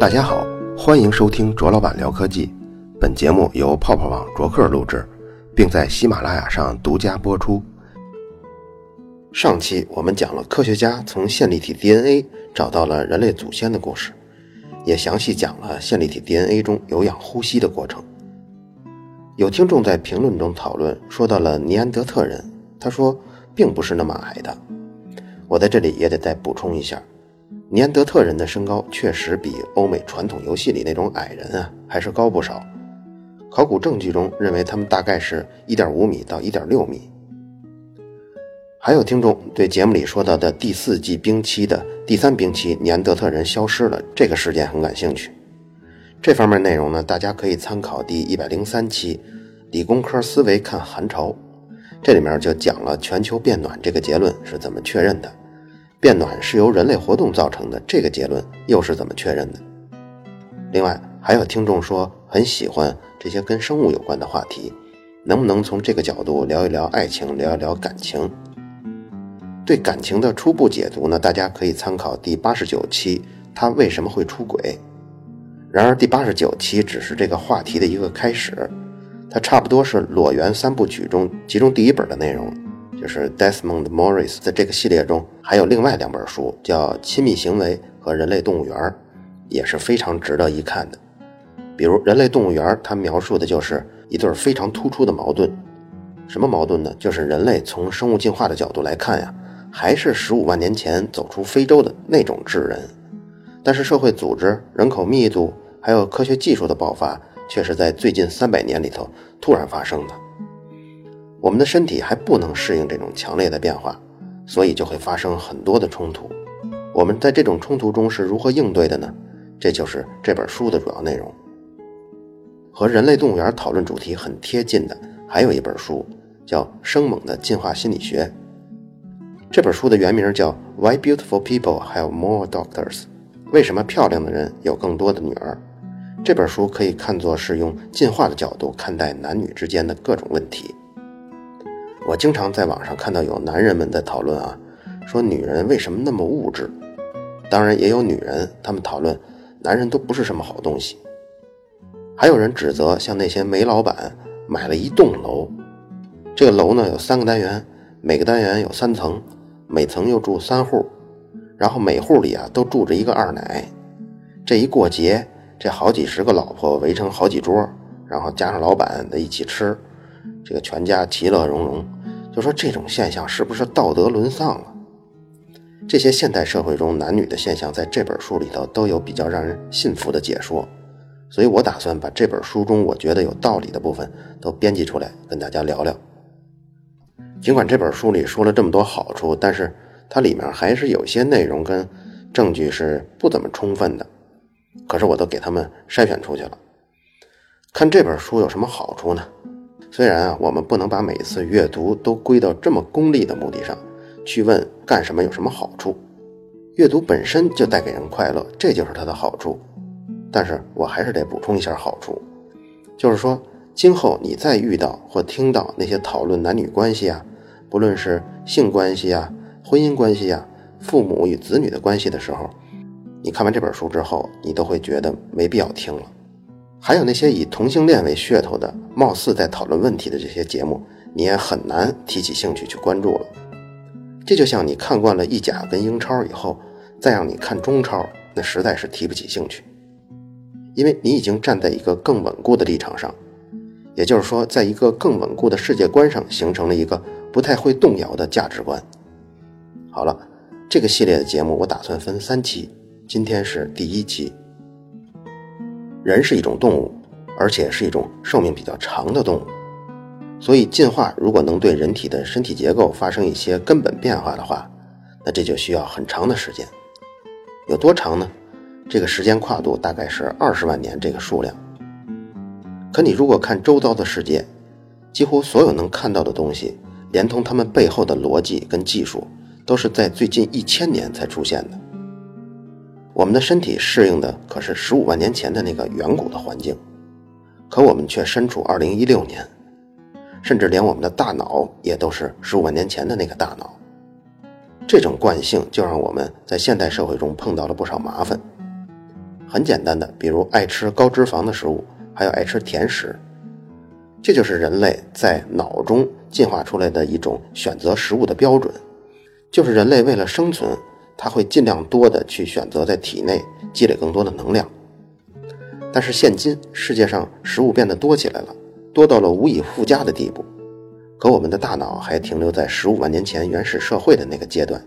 大家好，欢迎收听卓老板聊科技。本节目由泡泡网卓克录制，并在喜马拉雅上独家播出。上期我们讲了科学家从线粒体 DNA 找到了人类祖先的故事，也详细讲了线粒体 DNA 中有氧呼吸的过程。有听众在评论中讨论，说到了尼安德特人，他说并不是那么矮的。我在这里也得再补充一下。尼安德特人的身高确实比欧美传统游戏里那种矮人啊还是高不少。考古证据中认为他们大概是一点五米到一点六米。还有听众对节目里说到的第四纪冰期的第三冰期尼安德特人消失了这个事件很感兴趣。这方面内容呢，大家可以参考第一百零三期《理工科思维看寒潮》，这里面就讲了全球变暖这个结论是怎么确认的。变暖是由人类活动造成的，这个结论又是怎么确认的？另外，还有听众说很喜欢这些跟生物有关的话题，能不能从这个角度聊一聊爱情，聊一聊感情？对感情的初步解读呢？大家可以参考第八十九期，他为什么会出轨？然而，第八十九期只是这个话题的一个开始，它差不多是裸猿三部曲中其中第一本的内容。就是 Desmond Morris 的这个系列中，还有另外两本书，叫《亲密行为》和《人类动物园》，也是非常值得一看的。比如《人类动物园》，它描述的就是一对非常突出的矛盾。什么矛盾呢？就是人类从生物进化的角度来看呀，还是十五万年前走出非洲的那种智人，但是社会组织、人口密度还有科学技术的爆发，却是在最近三百年里头突然发生的。我们的身体还不能适应这种强烈的变化，所以就会发生很多的冲突。我们在这种冲突中是如何应对的呢？这就是这本书的主要内容。和人类动物园讨论主题很贴近的，还有一本书叫《生猛的进化心理学》。这本书的原名叫《Why Beautiful People Have More Doctors》，为什么漂亮的人有更多的女儿？这本书可以看作是用进化的角度看待男女之间的各种问题。我经常在网上看到有男人们在讨论啊，说女人为什么那么物质？当然也有女人，他们讨论男人都不是什么好东西。还有人指责像那些煤老板买了一栋楼，这个楼呢有三个单元，每个单元有三层，每层又住三户，然后每户里啊都住着一个二奶。这一过节，这好几十个老婆围成好几桌，然后加上老板在一起吃。这个全家其乐融融，就说这种现象是不是道德沦丧了？这些现代社会中男女的现象，在这本书里头都有比较让人信服的解说，所以我打算把这本书中我觉得有道理的部分都编辑出来跟大家聊聊。尽管这本书里说了这么多好处，但是它里面还是有些内容跟证据是不怎么充分的，可是我都给他们筛选出去了。看这本书有什么好处呢？虽然啊，我们不能把每次阅读都归到这么功利的目的上，去问干什么有什么好处，阅读本身就带给人快乐，这就是它的好处。但是我还是得补充一下好处，就是说，今后你再遇到或听到那些讨论男女关系啊，不论是性关系啊、婚姻关系啊、父母与子女的关系的时候，你看完这本书之后，你都会觉得没必要听了。还有那些以同性恋为噱头的，貌似在讨论问题的这些节目，你也很难提起兴趣去关注了。这就像你看惯了意甲跟英超以后，再让你看中超，那实在是提不起兴趣，因为你已经站在一个更稳固的立场上，也就是说，在一个更稳固的世界观上形成了一个不太会动摇的价值观。好了，这个系列的节目我打算分三期，今天是第一期。人是一种动物，而且是一种寿命比较长的动物，所以进化如果能对人体的身体结构发生一些根本变化的话，那这就需要很长的时间。有多长呢？这个时间跨度大概是二十万年这个数量。可你如果看周遭的世界，几乎所有能看到的东西，连同它们背后的逻辑跟技术，都是在最近一千年才出现的。我们的身体适应的可是十五万年前的那个远古的环境，可我们却身处二零一六年，甚至连我们的大脑也都是十五万年前的那个大脑。这种惯性就让我们在现代社会中碰到了不少麻烦。很简单的，比如爱吃高脂肪的食物，还有爱吃甜食。这就是人类在脑中进化出来的一种选择食物的标准，就是人类为了生存，他会尽量多的去选择在体内积累更多的能量。但是现今世界上食物变得多起来了，多到了无以复加的地步，可我们的大脑还停留在十五万年前原始社会的那个阶段。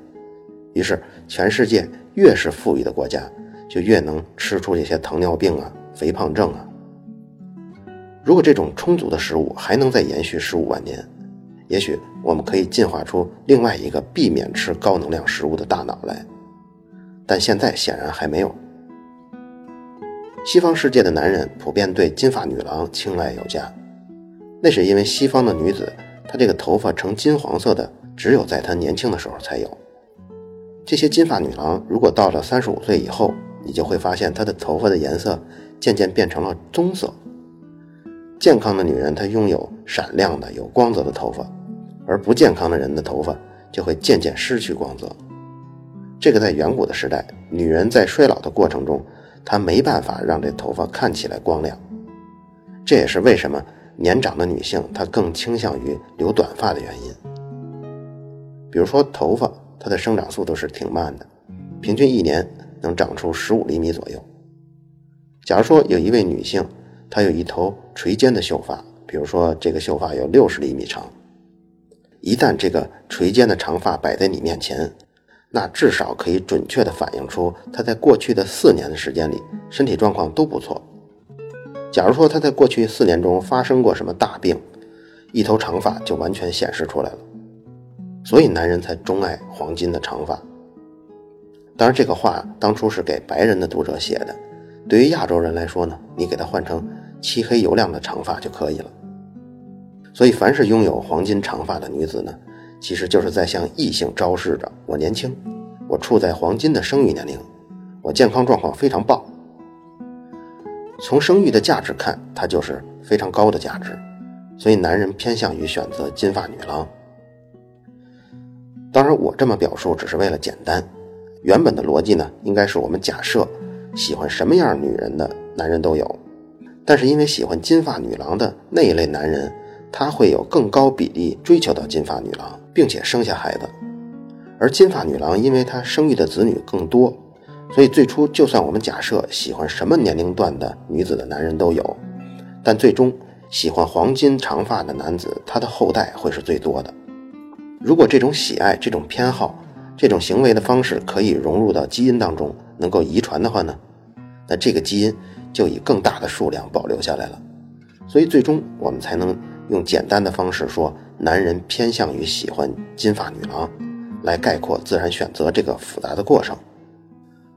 于是，全世界越是富裕的国家，就越能吃出这些糖尿病啊、肥胖症啊。如果这种充足的食物还能再延续十五万年，也许我们可以进化出另外一个避免吃高能量食物的大脑来。但现在显然还没有。西方世界的男人普遍对金发女郎青睐有加，那是因为西方的女子她这个头发呈金黄色的，只有在她年轻的时候才有。这些金发女郎如果到了三十五岁以后，你就会发现她的头发的颜色渐渐变成了棕色。健康的女人她拥有闪亮的、有光泽的头发，而不健康的人的头发就会渐渐失去光泽。这个在远古的时代，女人在衰老的过程中。她没办法让这头发看起来光亮，这也是为什么年长的女性她更倾向于留短发的原因。比如说头发，它的生长速度是挺慢的，平均一年能长出十五厘米左右。假如说有一位女性，他有一头垂肩的秀发，比如说这个秀发有六十厘米长，一旦这个垂肩的长发摆在你面前。那至少可以准确地反映出他在过去的四年的时间里身体状况都不错。假如说他在过去四年中发生过什么大病，一头长发就完全显示出来了。所以男人才钟爱黄金的长发。当然，这个话当初是给白人的读者写的，对于亚洲人来说呢，你给他换成漆黑油亮的长发就可以了。所以，凡是拥有黄金长发的女子呢。其实就是在向异性昭示着：我年轻，我处在黄金的生育年龄，我健康状况非常棒。从生育的价值看，它就是非常高的价值，所以男人偏向于选择金发女郎。当然，我这么表述只是为了简单，原本的逻辑呢，应该是我们假设喜欢什么样女人的男人都有，但是因为喜欢金发女郎的那一类男人，他会有更高比例追求到金发女郎。并且生下孩子，而金发女郎因为她生育的子女更多，所以最初就算我们假设喜欢什么年龄段的女子的男人都有，但最终喜欢黄金长发的男子，他的后代会是最多的。如果这种喜爱、这种偏好、这种行为的方式可以融入到基因当中，能够遗传的话呢，那这个基因就以更大的数量保留下来了。所以最终我们才能用简单的方式说。男人偏向于喜欢金发女郎，来概括自然选择这个复杂的过程。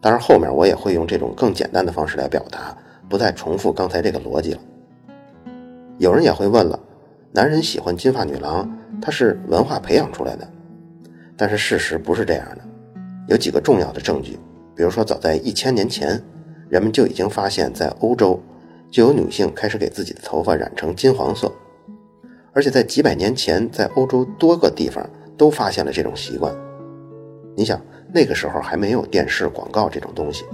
当然，后面我也会用这种更简单的方式来表达，不再重复刚才这个逻辑了。有人也会问了：男人喜欢金发女郎，他是文化培养出来的？但是事实不是这样的。有几个重要的证据，比如说，早在一千年前，人们就已经发现，在欧洲就有女性开始给自己的头发染成金黄色。而且在几百年前，在欧洲多个地方都发现了这种习惯。你想，那个时候还没有电视广告这种东西，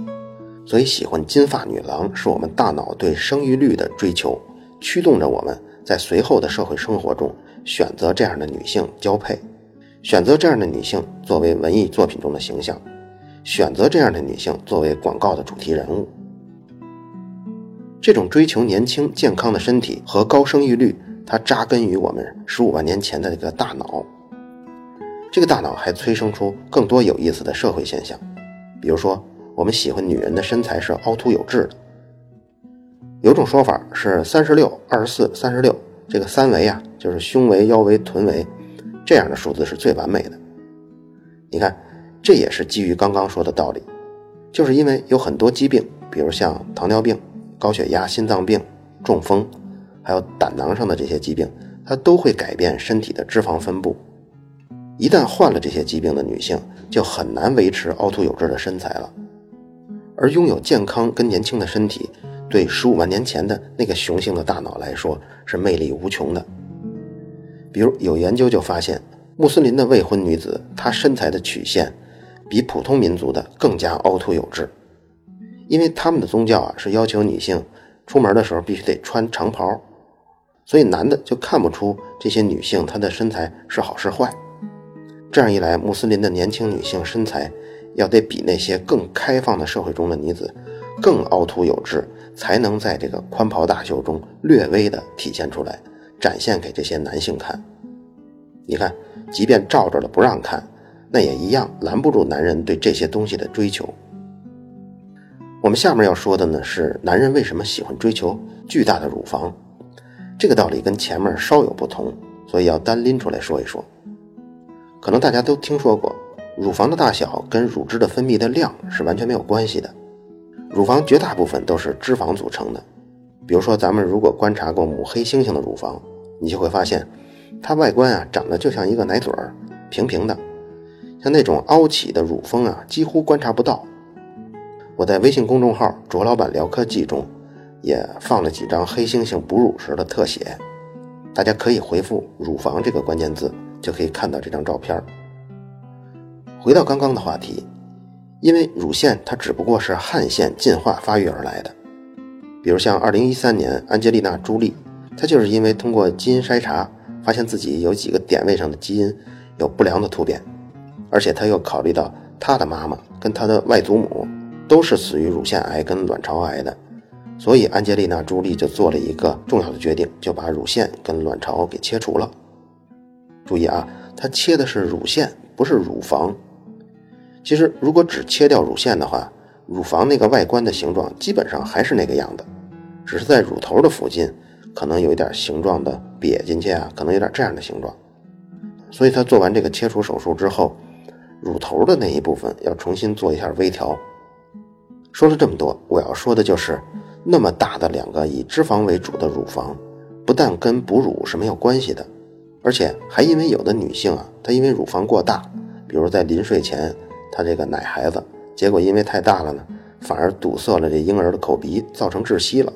所以喜欢金发女郎是我们大脑对生育率的追求，驱动着我们在随后的社会生活中选择这样的女性交配，选择这样的女性作为文艺作品中的形象，选择这样的女性作为广告的主题人物。这种追求年轻健康的身体和高生育率。它扎根于我们十五万年前的这个大脑，这个大脑还催生出更多有意思的社会现象，比如说，我们喜欢女人的身材是凹凸有致的。有种说法是三十六、二十四、三十六，这个三围啊，就是胸围、腰围、臀围，这样的数字是最完美的。你看，这也是基于刚刚说的道理，就是因为有很多疾病，比如像糖尿病、高血压、心脏病、中风。还有胆囊上的这些疾病，它都会改变身体的脂肪分布。一旦患了这些疾病的女性，就很难维持凹凸有致的身材了。而拥有健康跟年轻的身体，对十五万年前的那个雄性的大脑来说是魅力无穷的。比如有研究就发现，穆斯林的未婚女子，她身材的曲线比普通民族的更加凹凸有致。因为他们的宗教啊是要求女性出门的时候必须得穿长袍，所以男的就看不出这些女性她的身材是好是坏。这样一来，穆斯林的年轻女性身材要得比那些更开放的社会中的女子更凹凸有致，才能在这个宽袍大袖中略微的体现出来，展现给这些男性看。你看，即便罩着了不让看，那也一样拦不住男人对这些东西的追求。我们下面要说的呢是男人为什么喜欢追求巨大的乳房，这个道理跟前面稍有不同，所以要单拎出来说一说。可能大家都听说过，乳房的大小跟乳汁的分泌的量是完全没有关系的。乳房绝大部分都是脂肪组成的，比如说咱们如果观察过母黑猩猩的乳房，你就会发现，它外观啊长得就像一个奶嘴儿，平平的，像那种凹起的乳峰啊几乎观察不到。我在微信公众号“卓老板聊科技”中也放了几张黑猩猩哺乳时的特写，大家可以回复“乳房”这个关键字，就可以看到这张照片。回到刚刚的话题，因为乳腺它只不过是汗腺进化发育而来的，比如像2013年安吉丽娜·朱莉，她就是因为通过基因筛查，发现自己有几个点位上的基因有不良的突变，而且他又考虑到他的妈妈跟他的外祖母。都是死于乳腺癌跟卵巢癌的，所以安吉丽娜·朱莉就做了一个重要的决定，就把乳腺跟卵巢给切除了。注意啊，她切的是乳腺，不是乳房。其实如果只切掉乳腺的话，乳房那个外观的形状基本上还是那个样的，只是在乳头的附近可能有一点形状的瘪进去啊，可能有点这样的形状。所以她做完这个切除手术之后，乳头的那一部分要重新做一下微调。说了这么多，我要说的就是，那么大的两个以脂肪为主的乳房，不但跟哺乳是没有关系的，而且还因为有的女性啊，她因为乳房过大，比如在临睡前她这个奶孩子，结果因为太大了呢，反而堵塞了这婴儿的口鼻，造成窒息了。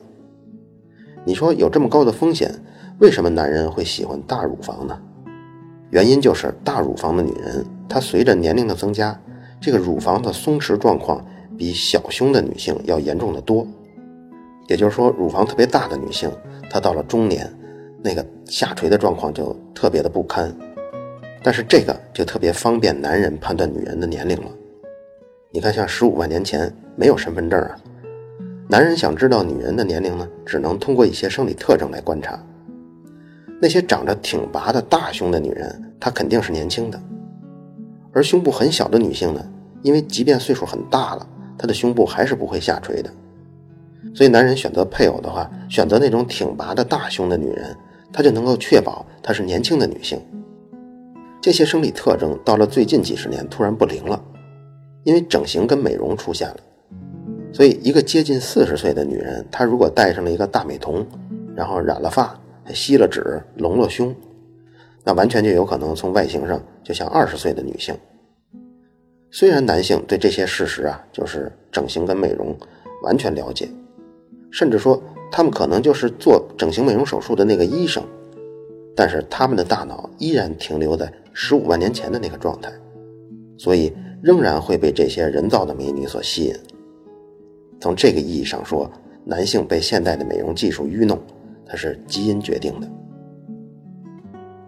你说有这么高的风险，为什么男人会喜欢大乳房呢？原因就是大乳房的女人，它随着年龄的增加，这个乳房的松弛状况。比小胸的女性要严重的多，也就是说，乳房特别大的女性，她到了中年，那个下垂的状况就特别的不堪。但是这个就特别方便男人判断女人的年龄了。你看，像十五万年前没有身份证啊，男人想知道女人的年龄呢，只能通过一些生理特征来观察。那些长着挺拔的大胸的女人，她肯定是年轻的；而胸部很小的女性呢，因为即便岁数很大了。她的胸部还是不会下垂的，所以男人选择配偶的话，选择那种挺拔的大胸的女人，他就能够确保她是年轻的女性。这些生理特征到了最近几十年突然不灵了，因为整形跟美容出现了，所以一个接近四十岁的女人，她如果戴上了一个大美瞳，然后染了发，还吸了脂，隆了胸，那完全就有可能从外形上就像二十岁的女性。虽然男性对这些事实啊，就是整形跟美容完全了解，甚至说他们可能就是做整形美容手术的那个医生，但是他们的大脑依然停留在十五万年前的那个状态，所以仍然会被这些人造的美女所吸引。从这个意义上说，男性被现代的美容技术愚弄，它是基因决定的。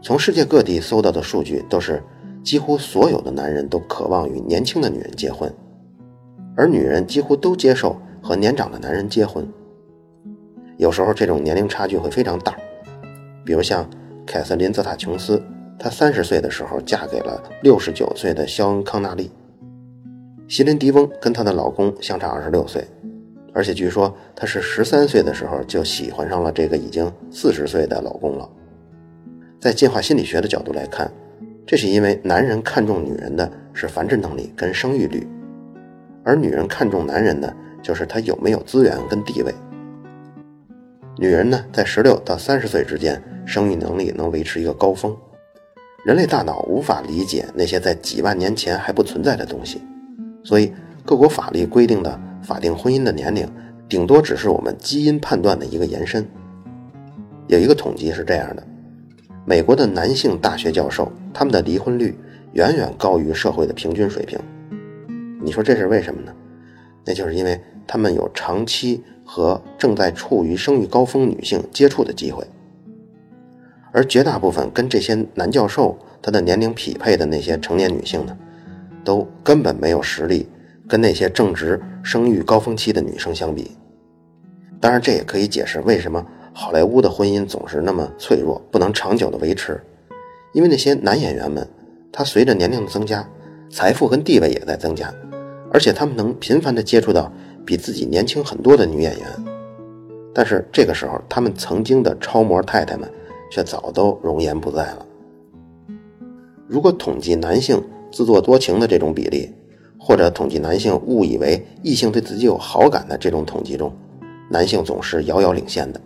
从世界各地搜到的数据都是。几乎所有的男人都渴望与年轻的女人结婚，而女人几乎都接受和年长的男人结婚。有时候这种年龄差距会非常大，比如像凯瑟琳·泽塔琼斯，她三十岁的时候嫁给了六十九岁的肖恩·康纳利。席琳·迪翁跟她的老公相差二十六岁，而且据说她是十三岁的时候就喜欢上了这个已经四十岁的老公了。在进化心理学的角度来看。这是因为男人看重女人的是繁殖能力跟生育率，而女人看重男人呢，就是他有没有资源跟地位。女人呢，在十六到三十岁之间，生育能力能维持一个高峰。人类大脑无法理解那些在几万年前还不存在的东西，所以各国法律规定的法定婚姻的年龄，顶多只是我们基因判断的一个延伸。有一个统计是这样的。美国的男性大学教授，他们的离婚率远远高于社会的平均水平。你说这是为什么呢？那就是因为他们有长期和正在处于生育高峰女性接触的机会，而绝大部分跟这些男教授他的年龄匹配的那些成年女性呢，都根本没有实力跟那些正值生育高峰期的女生相比。当然，这也可以解释为什么好莱坞的婚姻总是那么脆弱，不能长久的维持，因为那些男演员们，他随着年龄的增加，财富跟地位也在增加。而且他们能频繁的接触到比自己年轻很多的女演员，但是这个时候，他们曾经的超模太太们却早都容颜不在了。如果统计男性自作多情的这种比例，或者统计男性误以为异性对自己有好感的这种统计中，男性总是遥遥领先的。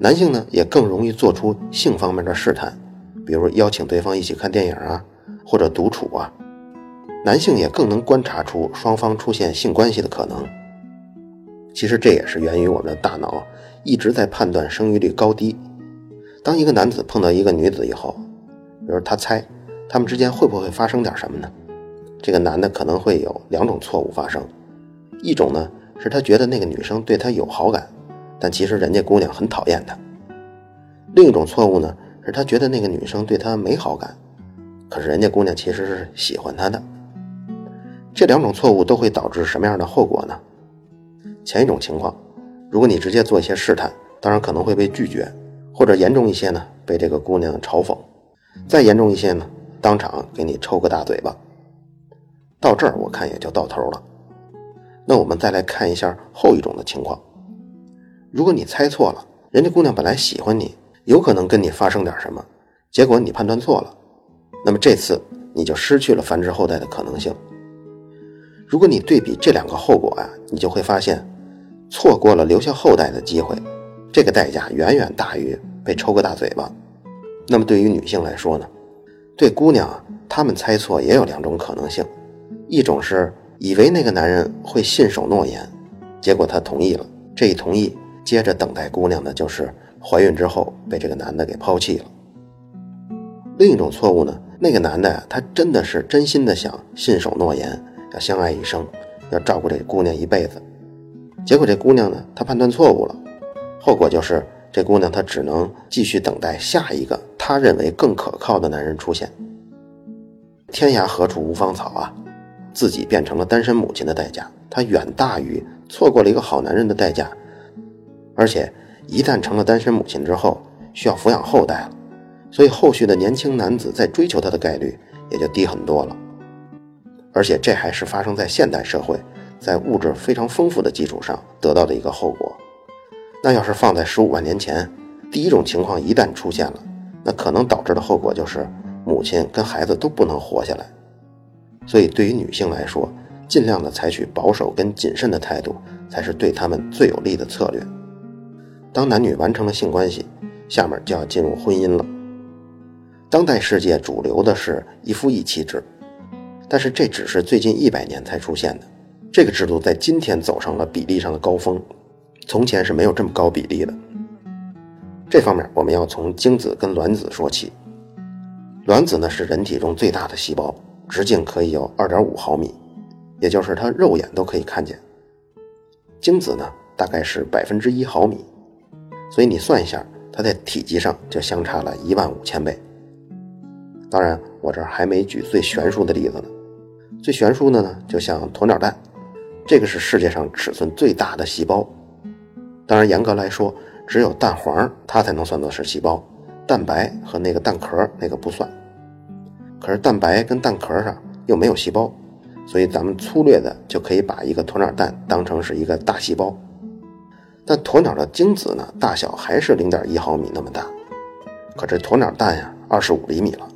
男性呢，也更容易做出性方面的试探，比如邀请对方一起看电影啊，或者独处啊。男性也更能观察出双方出现性关系的可能。其实这也是源于我们的大脑一直在判断生育率高低。当一个男子碰到一个女子以后，比如他猜他们之间会不会发生点什么呢？这个男的可能会有两种错误发生：一种呢是他觉得那个女生对他有好感，但其实人家姑娘很讨厌他；另一种错误呢是他觉得那个女生对他没好感，可是人家姑娘其实是喜欢他的。这两种错误都会导致什么样的后果呢？前一种情况，如果你直接做一些试探，当然可能会被拒绝，或者严重一些呢，被这个姑娘嘲讽；再严重一些呢，当场给你抽个大嘴巴。到这儿我看也就到头了。那我们再来看一下后一种的情况：如果你猜错了，人家姑娘本来喜欢你，有可能跟你发生点什么，结果你判断错了，那么这次你就失去了繁殖后代的可能性。如果你对比这两个后果啊，你就会发现，错过了留下后代的机会，这个代价远远大于被抽个大嘴巴。那么对于女性来说呢，对姑娘啊，她们猜错也有两种可能性：一种是以为那个男人会信守诺言，结果他同意了，这一同意，接着等待姑娘的就是怀孕之后被这个男的给抛弃了；另一种错误呢，那个男的呀，他真的是真心的想信守诺言。要相爱一生，要照顾这姑娘一辈子，结果这姑娘呢，她判断错误了，后果就是这姑娘她只能继续等待下一个她认为更可靠的男人出现。天涯何处无芳草啊，自己变成了单身母亲的代价，她远大于错过了一个好男人的代价。而且一旦成了单身母亲之后，需要抚养后代了，所以后续的年轻男子在追求她的概率也就低很多了。而且这还是发生在现代社会，在物质非常丰富的基础上得到的一个后果。那要是放在十五万年前，第一种情况一旦出现了，那可能导致的后果就是母亲跟孩子都不能活下来。所以对于女性来说，尽量的采取保守跟谨慎的态度，才是对她们最有利的策略。当男女完成了性关系，下面就要进入婚姻了。当代世界主流的是一夫一妻制。但是这只是最近一百年才出现的，这个制度在今天走上了比例上的高峰，从前是没有这么高比例的。这方面我们要从精子跟卵子说起。卵子呢是人体中最大的细胞，直径可以有二点五毫米，也就是它肉眼都可以看见。精子呢大概是百分之一毫米，所以你算一下，它在体积上就相差了一万五千倍。当然，我这儿还没举最悬殊的例子呢。最悬殊的呢，就像鸵鸟蛋，这个是世界上尺寸最大的细胞。当然，严格来说，只有蛋黄它才能算作是细胞，蛋白和那个蛋壳那个不算。可是蛋白跟蛋壳上又没有细胞，所以咱们粗略的就可以把一个鸵鸟蛋当成是一个大细胞。但鸵鸟的精子呢，大小还是零点一毫米那么大，可这鸵鸟蛋呀，二十五厘米了。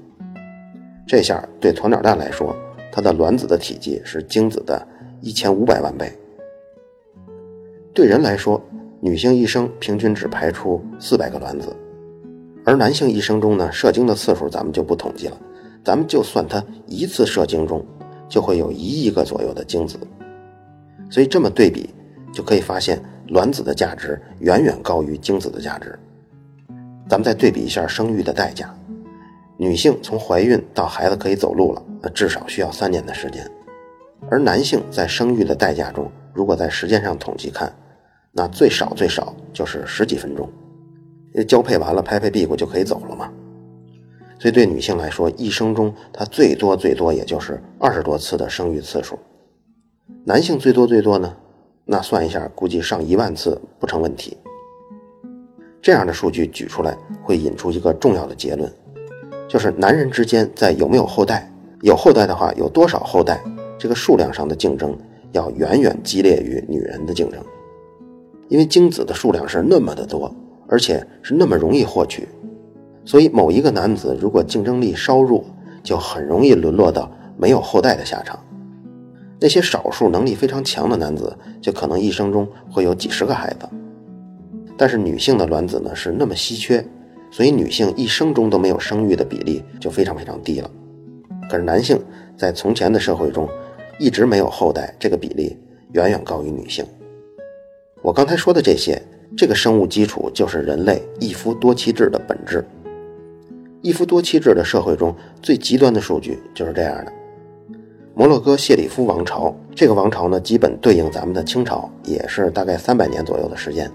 这下对鸵鸟蛋来说。它的卵子的体积是精子的一千五百万倍。对人来说，女性一生平均只排出四百个卵子，而男性一生中呢，射精的次数咱们就不统计了，咱们就算他一次射精中就会有一亿个左右的精子。所以这么对比，就可以发现卵子的价值远远高于精子的价值。咱们再对比一下生育的代价。女性从怀孕到孩子可以走路了，那至少需要三年的时间，而男性在生育的代价中如果在时间上统计看，那最少最少就是十几分钟，交配完了拍拍屁股就可以走了嘛。所以对女性来说，一生中她最多最多也就是二十多次的生育次数。男性最多最多呢，那算一下，估计上一万次不成问题。这样的数据举出来，会引出一个重要的结论，就是男人之间在有没有后代，有后代的话有多少后代，这个数量上的竞争要远远激烈于女人的竞争。因为精子的数量是那么的多，而且是那么容易获取，所以某一个男子如果竞争力稍弱，就很容易沦落到没有后代的下场。那些少数能力非常强的男子，就可能一生中会有几十个孩子。但是女性的卵子呢是那么稀缺，所以女性一生中都没有生育的比例就非常非常低了。可是男性在从前的社会中，一直没有后代，这个比例远远高于女性。我刚才说的这些，这个生物基础就是人类一夫多妻制的本质。一夫多妻制的社会中最极端的数据就是这样的：摩洛哥谢里夫王朝，这个王朝呢，基本对应咱们的清朝，也是大概三百年左右的时间。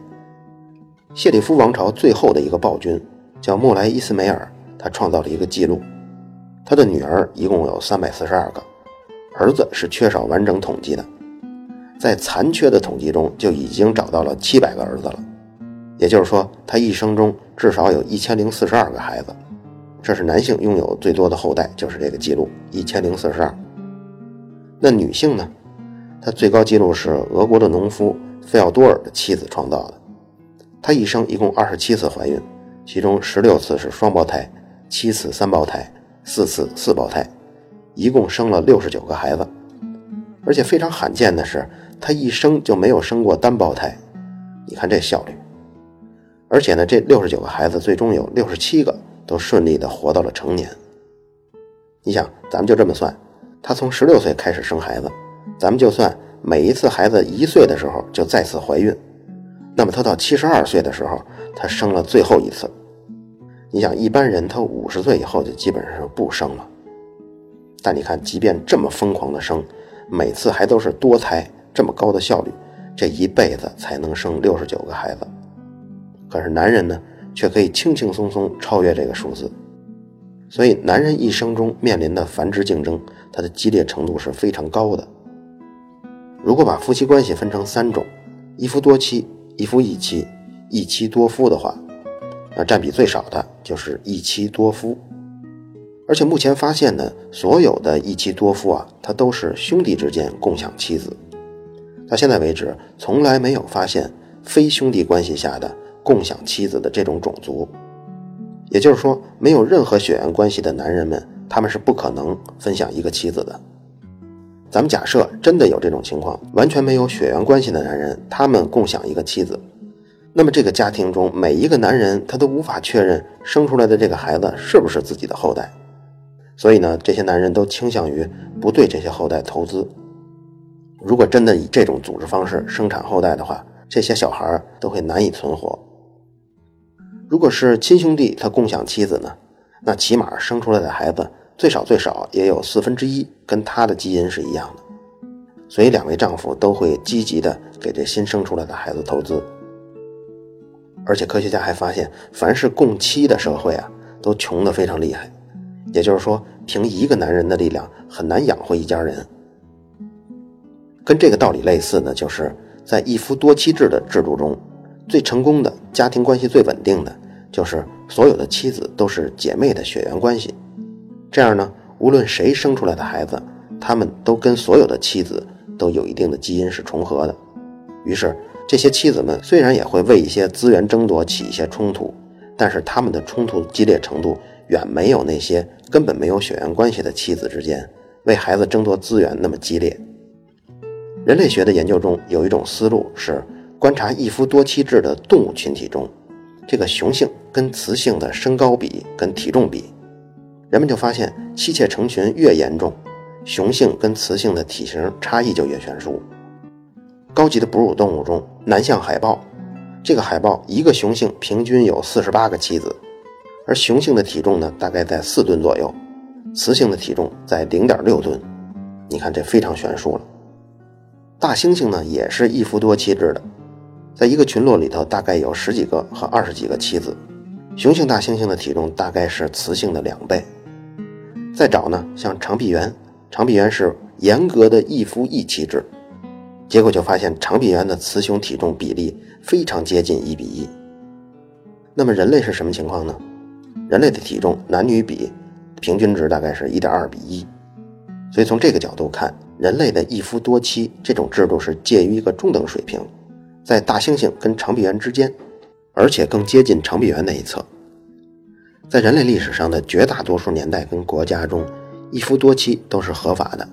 谢里夫王朝最后的一个暴君叫莫莱伊斯梅尔，他创造了一个记录，他的女儿一共有三百四十二个，儿子是缺少完整统计的。在残缺的统计中，就已经找到了七百个儿子了，也就是说，他一生中至少有一千零四十二个孩子，这是男性拥有最多的后代，就是这个记录一千零四十二。那女性呢？她最高记录是俄国的农夫费奥多尔的妻子创造的，她一生一共二十七次怀孕，其中十六次是双胞胎，七次三胞胎，四次四胞胎，一共生了六十九个孩子，而且非常罕见的是。她一生就没有生过单胞胎，你看这效率。而且呢，这六十九个孩子最终有六十七个都顺利的活到了成年。你想，咱们就这么算，她从十六岁开始生孩子，咱们就算每一次孩子一岁的时候就再次怀孕，那么她到七十二岁的时候，她生了最后一次。你想，一般人他五十岁以后就基本上不生了，但你看，即便这么疯狂的生，每次还都是多胎。这么高的效率，这一辈子才能生六十九个孩子。可是男人呢，却可以轻轻松松超越这个数字。所以，男人一生中面临的繁殖竞争，它的激烈程度是非常高的。如果把夫妻关系分成三种：一夫多妻、一夫一妻、一妻多夫的话，那占比最少的就是一妻多夫。而且目前发现呢，所有的一妻多夫啊，他都是兄弟之间共享妻子。到现在为止，从来没有发现非兄弟关系下的共享妻子的这种种族。也就是说，没有任何血缘关系的男人们，他们是不可能分享一个妻子的。咱们假设真的有这种情况，完全没有血缘关系的男人，他们共享一个妻子，那么这个家庭中每一个男人他都无法确认生出来的这个孩子是不是自己的后代。所以呢，这些男人都倾向于不对这些后代投资。如果真的以这种组织方式生产后代的话，这些小孩都会难以存活。如果是亲兄弟，他共享妻子呢，那起码生出来的孩子最少最少也有四分之一跟他的基因是一样的。所以两位丈夫都会积极的给这新生出来的孩子投资。而且科学家还发现，凡是共妻的社会啊，都穷得非常厉害。也就是说，凭一个男人的力量很难养活一家人。跟这个道理类似的，就是在一夫多妻制的制度中，最成功的家庭关系最稳定的，就是所有的妻子都是姐妹的血缘关系。这样呢，无论谁生出来的孩子，他们都跟所有的妻子都有一定的基因是重合的。于是，这些妻子们虽然也会为一些资源争夺起一些冲突，但是他们的冲突激烈程度远没有那些根本没有血缘关系的妻子之间为孩子争夺资源那么激烈。人类学的研究中有一种思路是观察一夫多妻制的动物群体中，这个雄性跟雌性的身高比跟体重比，人们就发现妻妾成群越严重，雄性跟雌性的体型差异就越悬殊。高级的哺乳动物中，南向海豹，这个海豹一个雄性平均有四十八个妻子，而雄性的体重呢大概在四吨左右，雌性的体重在零点六吨，你看这非常悬殊了。大猩猩呢也是一夫多妻制的，在一个群落里头大概有十几个和二十几个妻子。雄性大猩猩的体重大概是雌性的两倍。再找呢，像长臂猿，长臂猿是严格的一夫一妻制，结果就发现长臂猿的雌雄体重比例非常接近一比一。那么人类是什么情况呢？人类的体重男女比平均值大概是一点二比一，所以从这个角度看，人类的一夫多妻这种制度是介于一个中等水平，在大猩猩跟长臂猿之间，而且更接近长臂猿那一侧。在人类历史上的绝大多数年代跟国家中，一夫多妻都是合法的。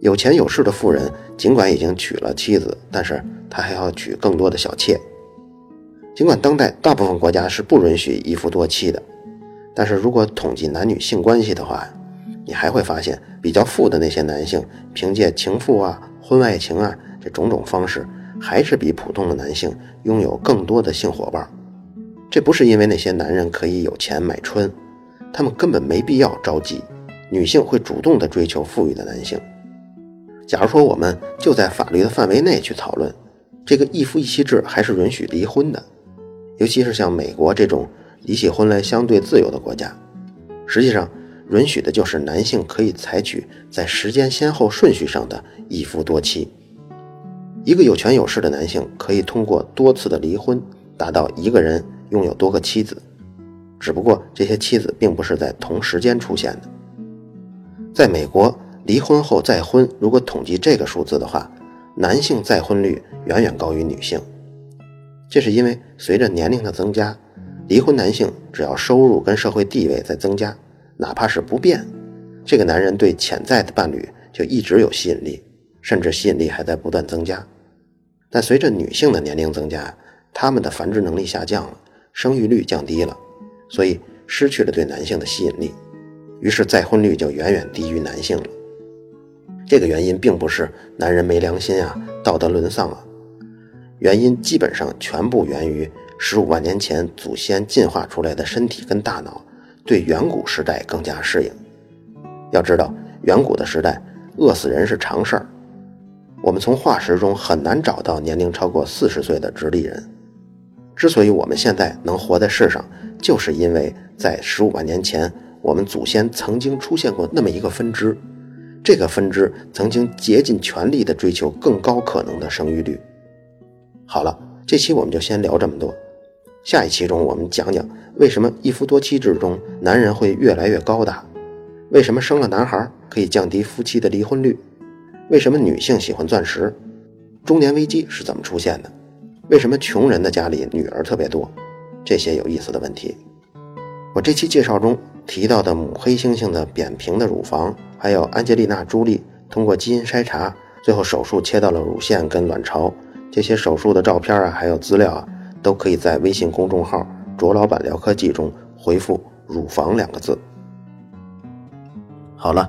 有钱有势的富人尽管已经娶了妻子，但是他还要娶更多的小妾。尽管当代大部分国家是不允许一夫多妻的，但是如果统计男女性关系的话，你还会发现，比较富的那些男性，凭借情妇啊、婚外情啊这种种方式，还是比普通的男性拥有更多的性伙伴。这不是因为那些男人可以有钱买春，他们根本没必要着急。女性会主动的追求富裕的男性。假如说我们就在法律的范围内去讨论，这个一夫一妻制还是允许离婚的，尤其是像美国这种离起婚来相对自由的国家，实际上允许的就是男性可以采取在时间先后顺序上的一夫多妻。一个有权有势的男性可以通过多次的离婚，达到一个人。拥有多个妻子，只不过这些妻子并不是在同时间出现的。在美国，离婚后再婚，如果统计这个数字的话，男性再婚率远远高于女性。这是因为随着年龄的增加，离婚男性只要收入跟社会地位在增加，哪怕是不变，这个男人对潜在的伴侣就一直有吸引力，甚至吸引力还在不断增加。但随着女性的年龄增加，她们的繁殖能力下降了。生育率降低了，所以失去了对男性的吸引力，于是再婚率就远远低于男性了。这个原因并不是男人没良心啊，道德沦丧啊，原因基本上全部源于十五万年前祖先进化出来的身体跟大脑对远古时代更加适应。要知道，远古的时代饿死人是常事儿，我们从化石中很难找到年龄超过四十岁的直立人。之所以我们现在能活在世上，就是因为在十五万年前，我们祖先曾经出现过那么一个分支，这个分支曾经竭尽全力地追求更高可能的生育率。好了，这期我们就先聊这么多，下一期中我们讲讲为什么一夫多妻制中男人会越来越高大，为什么生了男孩可以降低夫妻的离婚率，为什么女性喜欢钻石，中年危机是怎么出现的。为什么穷人的家里女儿特别多？这些有意思的问题。我这期介绍中提到的母黑猩猩的扁平的乳房，还有安吉丽娜·朱莉通过基因筛查，最后手术切到了乳腺跟卵巢，这些手术的照片啊，还有资料啊，都可以在微信公众号“卓老板聊科技”中回复“乳房”两个字。好了，